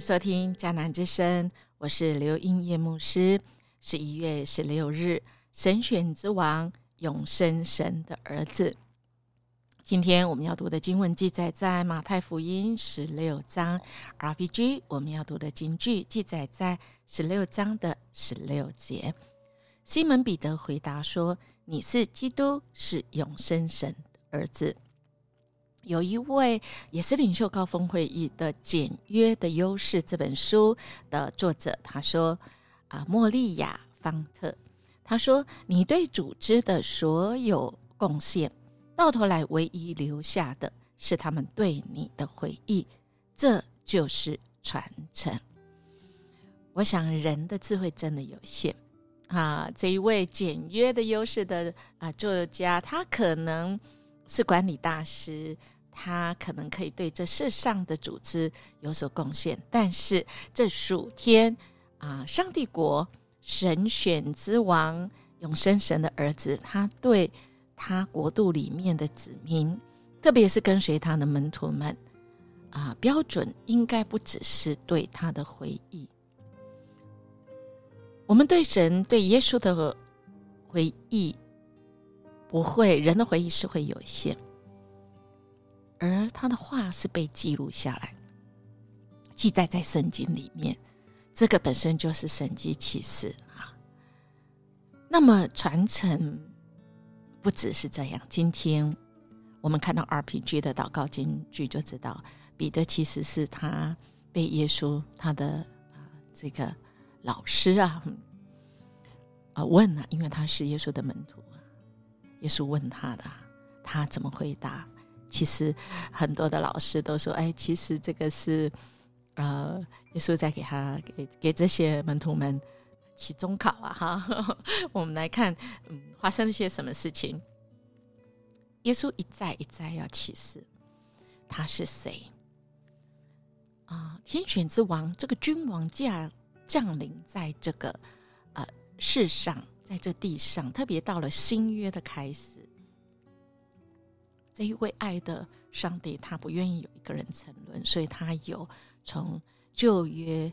收听迦南之声，我是刘英叶牧师。十一月十六日，神选之王，永生神的儿子。今天我们要读的经文记载在马太福音十六章，RPG 我们要读的经句记载在十六章的十六节。西门彼得回答说：“你是基督，是永生神的儿子。”有一位也是领袖高峰会议的《简约的优势》这本书的作者，他说：“啊，莫利亚方特，他说你对组织的所有贡献，到头来唯一留下的是他们对你的回忆，这就是传承。我想人的智慧真的有限啊！这一位《简约的优势》的啊作家，他可能。”是管理大师，他可能可以对这世上的组织有所贡献，但是这属天啊，上帝国神选之王永生神的儿子，他对他国度里面的子民，特别是跟随他的门徒们啊，标准应该不只是对他的回忆。我们对神、对耶稣的回忆。不会，人的回忆是会有限，而他的话是被记录下来，记载在圣经里面，这个本身就是神迹启示啊。那么传承不只是这样，今天我们看到 RPG 的祷告经句，就知道彼得其实是他被耶稣他的啊这个老师啊啊问了，因为他是耶稣的门徒。耶稣问他的，他怎么回答？其实很多的老师都说：“哎，其实这个是呃，耶稣在给他给给这些门徒们期中考啊！”哈，我们来看，嗯，发生了些什么事情？耶稣一再一再要启示他是谁啊？天选之王，这个君王驾降临在这个呃世上。在这地上，特别到了新约的开始，这一位爱的上帝，他不愿意有一个人沉沦，所以他有从旧约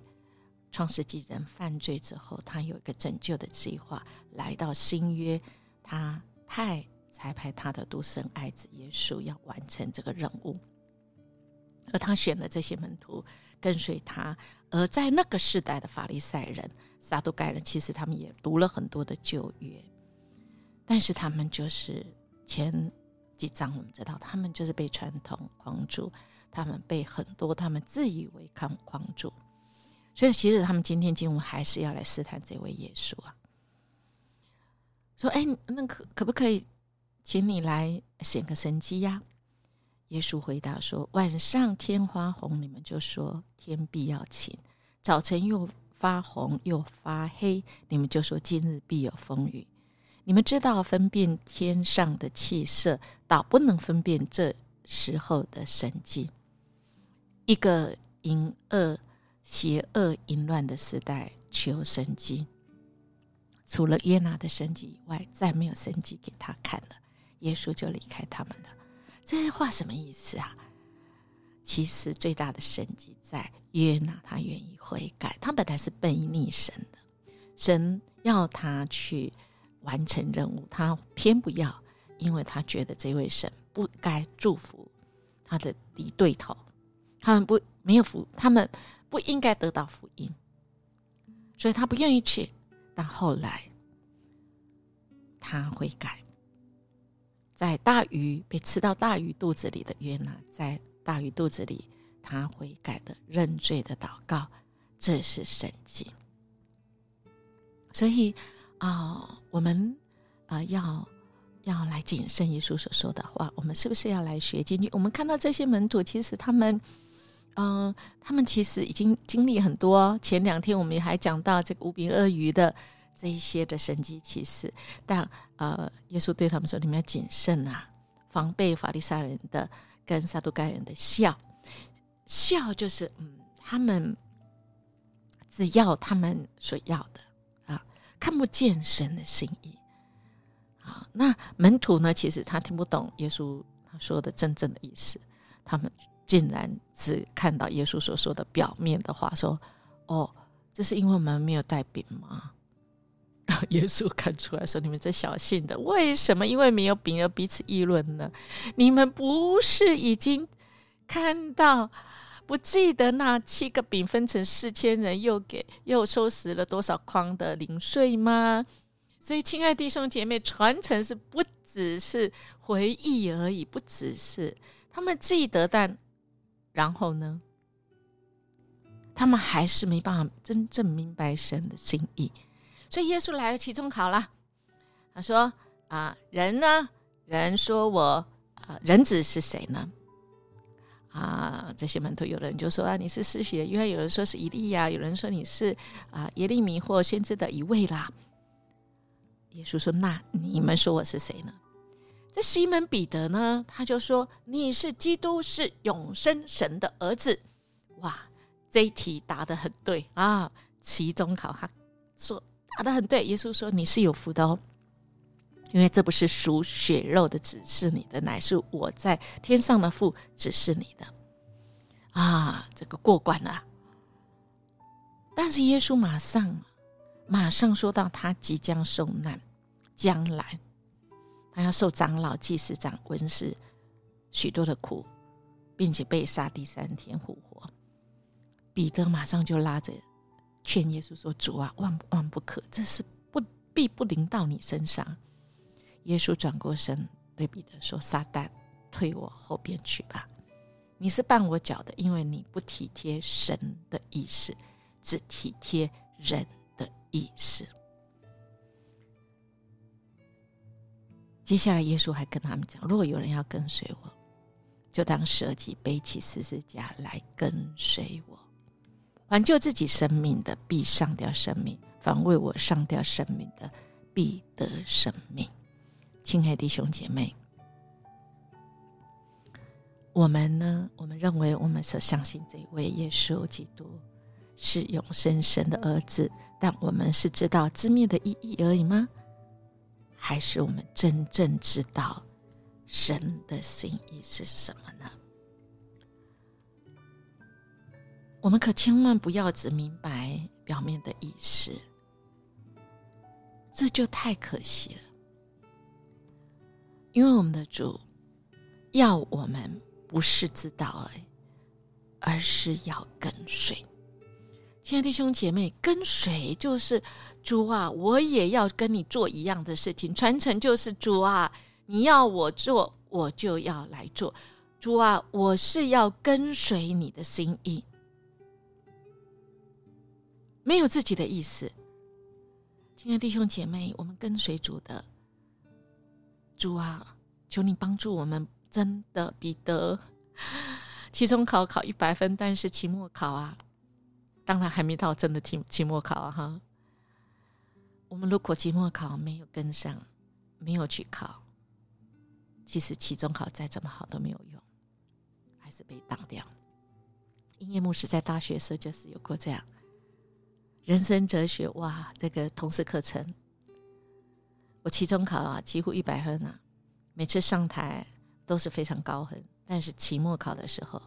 创世纪人犯罪之后，他有一个拯救的计划，来到新约，他派才派他的独生爱子耶稣要完成这个任务，而他选了这些门徒跟随他，而在那个时代的法利赛人。撒都盖人其实他们也读了很多的旧约，但是他们就是前几章我们知道，他们就是被传统框住，他们被很多他们自以为框框住，所以其实他们今天经文还是要来试探这位耶稣啊，说：“哎，那可可不可以请你来显个神迹呀？”耶稣回答说：“晚上天花红，你们就说天必要晴；早晨又。”发红又发黑，你们就说今日必有风雨。你们知道分辨天上的气色，倒不能分辨这时候的神迹。一个淫恶、邪恶、淫乱的时代，求神迹。除了约拿的神迹以外，再没有神迹给他看了。耶稣就离开他们了。这些话什么意思啊？其实最大的神迹在约拿，他愿意悔改。他本来是背逆神的，神要他去完成任务，他偏不要，因为他觉得这位神不该祝福他的敌对头，他们不没有福，他们不应该得到福音，所以他不愿意去。但后来他悔改，在大鱼被吃到大鱼肚子里的约拿，在。大鱼肚子里，他悔改的认罪的祷告，这是神迹。所以啊，我们啊要要来谨慎耶稣所说的话。我们是不是要来学经济？我们看到这些门徒，其实他们，嗯，他们其实已经经历很多。前两天我们还讲到这个无柄鳄鱼的这一些的神迹奇事，但呃，耶稣对他们说：“你们要谨慎啊，防备法利赛人的。”跟撒都该人的笑，笑就是嗯，他们只要他们所要的啊，看不见神的心意啊。那门徒呢，其实他听不懂耶稣他说的真正的意思，他们竟然只看到耶稣所说的表面的话，说：“哦，这是因为我们没有带饼吗？”耶稣看出来说：“你们这小信的，为什么因为没有饼而彼此议论呢？你们不是已经看到，不记得那七个饼分成四千人，又给又收拾了多少筐的零碎吗？所以，亲爱弟兄姐妹，传承是不只是回忆而已，不只是他们记得，但然后呢，他们还是没办法真正明白神的心意。”所以耶稣来了，期中考了。他说：“啊，人呢？人说我啊，人子是谁呢？啊，这些门徒有人就说啊，你是施洗，因为有人说是以利亚，有人说你是啊耶利米或先知的一位啦。”耶稣说：“那你们说我是谁呢？”这西门彼得呢，他就说：“你是基督，是永生神的儿子。”哇，这一题答的很对啊！期中考他说。答的很对，耶稣说你是有福的哦，因为这不是属血肉的指示你的，乃是我在天上的父指示你的啊，这个过关了。但是耶稣马上马上说到，他即将受难，将来他要受长老、祭司长、文士许多的苦，并且被杀，第三天复活。彼得马上就拉着。劝耶稣说：“主啊，万万不可，这是不必不临到你身上。”耶稣转过身对彼得说：“撒旦，退我后边去吧！你是绊我脚的，因为你不体贴神的意思，只体贴人的意思。”接下来，耶稣还跟他们讲：“如果有人要跟随我，就当舍己，背起十字架来跟随我。”挽救自己生命的，必上吊生命；反为我上吊生命的，必得生命。亲爱的弟兄姐妹，我们呢？我们认为我们所相信这一位耶稣基督是永生神的儿子，但我们是知道字面的意义而已吗？还是我们真正知道神的心意是什么呢？我们可千万不要只明白表面的意思，这就太可惜了。因为我们的主要我们不是知道而已，而是要跟随。亲爱的弟兄姐妹，跟随就是主啊，我也要跟你做一样的事情。传承就是主啊，你要我做，我就要来做。主啊，我是要跟随你的心意。没有自己的意思，亲爱的弟兄姐妹，我们跟随主的主啊，求你帮助我们。真的，彼得期中考考一百分，但是期末考啊，当然还没到真的期期末考啊哈。我们如果期末考没有跟上，没有去考，其实期中考再怎么好都没有用，还是被挡掉。音乐牧师在大学时就是有过这样。人生哲学哇，这个通识课程，我期中考啊几乎一百分啊，每次上台都是非常高分。但是期末考的时候，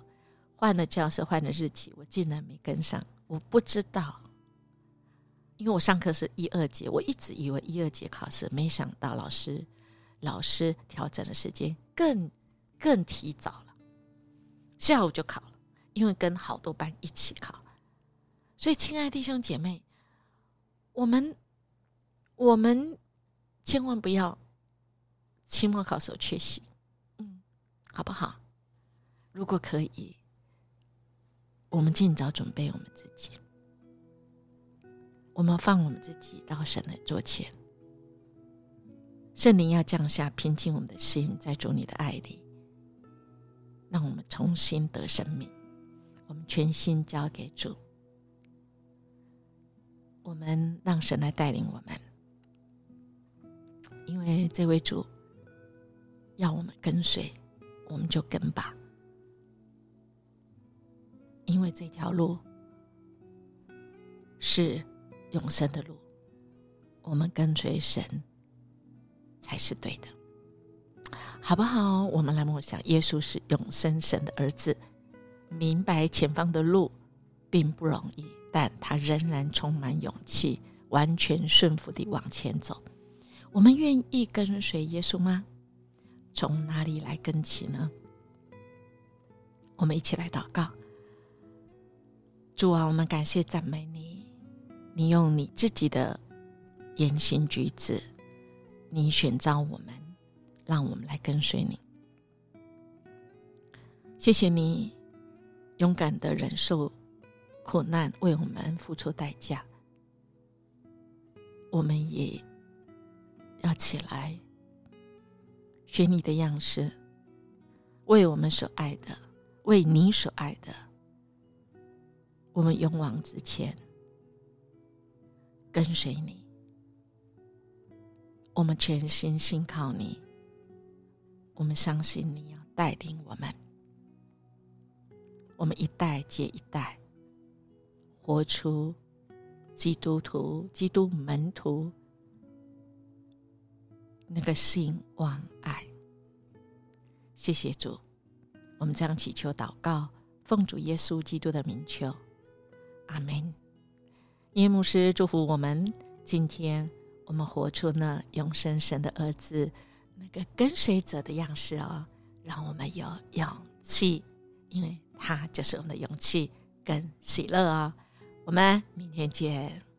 换了教室，换了日期，我竟然没跟上。我不知道，因为我上课是一二节，我一直以为一二节考试，没想到老师老师调整的时间更更提早了，下午就考了，因为跟好多班一起考。所以，亲爱的弟兄姐妹，我们我们千万不要期末考时候缺席，嗯，好不好？如果可以，我们尽早准备我们自己，我们放我们自己到神的桌前，圣灵要降下平静我们的心，在主你的爱里，让我们重新得生命，我们全心交给主。我们让神来带领我们，因为这位主要我们跟随，我们就跟吧。因为这条路是永生的路，我们跟随神才是对的，好不好？我们来默想，耶稣是永生神的儿子，明白前方的路并不容易，但他仍然充满勇气，完全顺服地往前走。我们愿意跟随耶稣吗？从哪里来跟起呢？我们一起来祷告。主啊，我们感谢赞美你，你用你自己的言行举止，你选召我们，让我们来跟随你。谢谢你勇敢的忍受苦难，为我们付出代价。我们也要起来学你的样式，为我们所爱的，为你所爱的，我们勇往直前，跟随你。我们全心信靠你，我们相信你要带领我们。我们一代接一代，活出基督徒、基督门徒那个信望爱。谢谢主，我们这样祈求祷告，奉主耶稣基督的名求，阿门。耶牧师祝福我们，今天我们活出那永生神的儿子那个跟随者的样式哦，让我们有勇气，因为。他就是我们的勇气跟喜乐啊！我们明天见。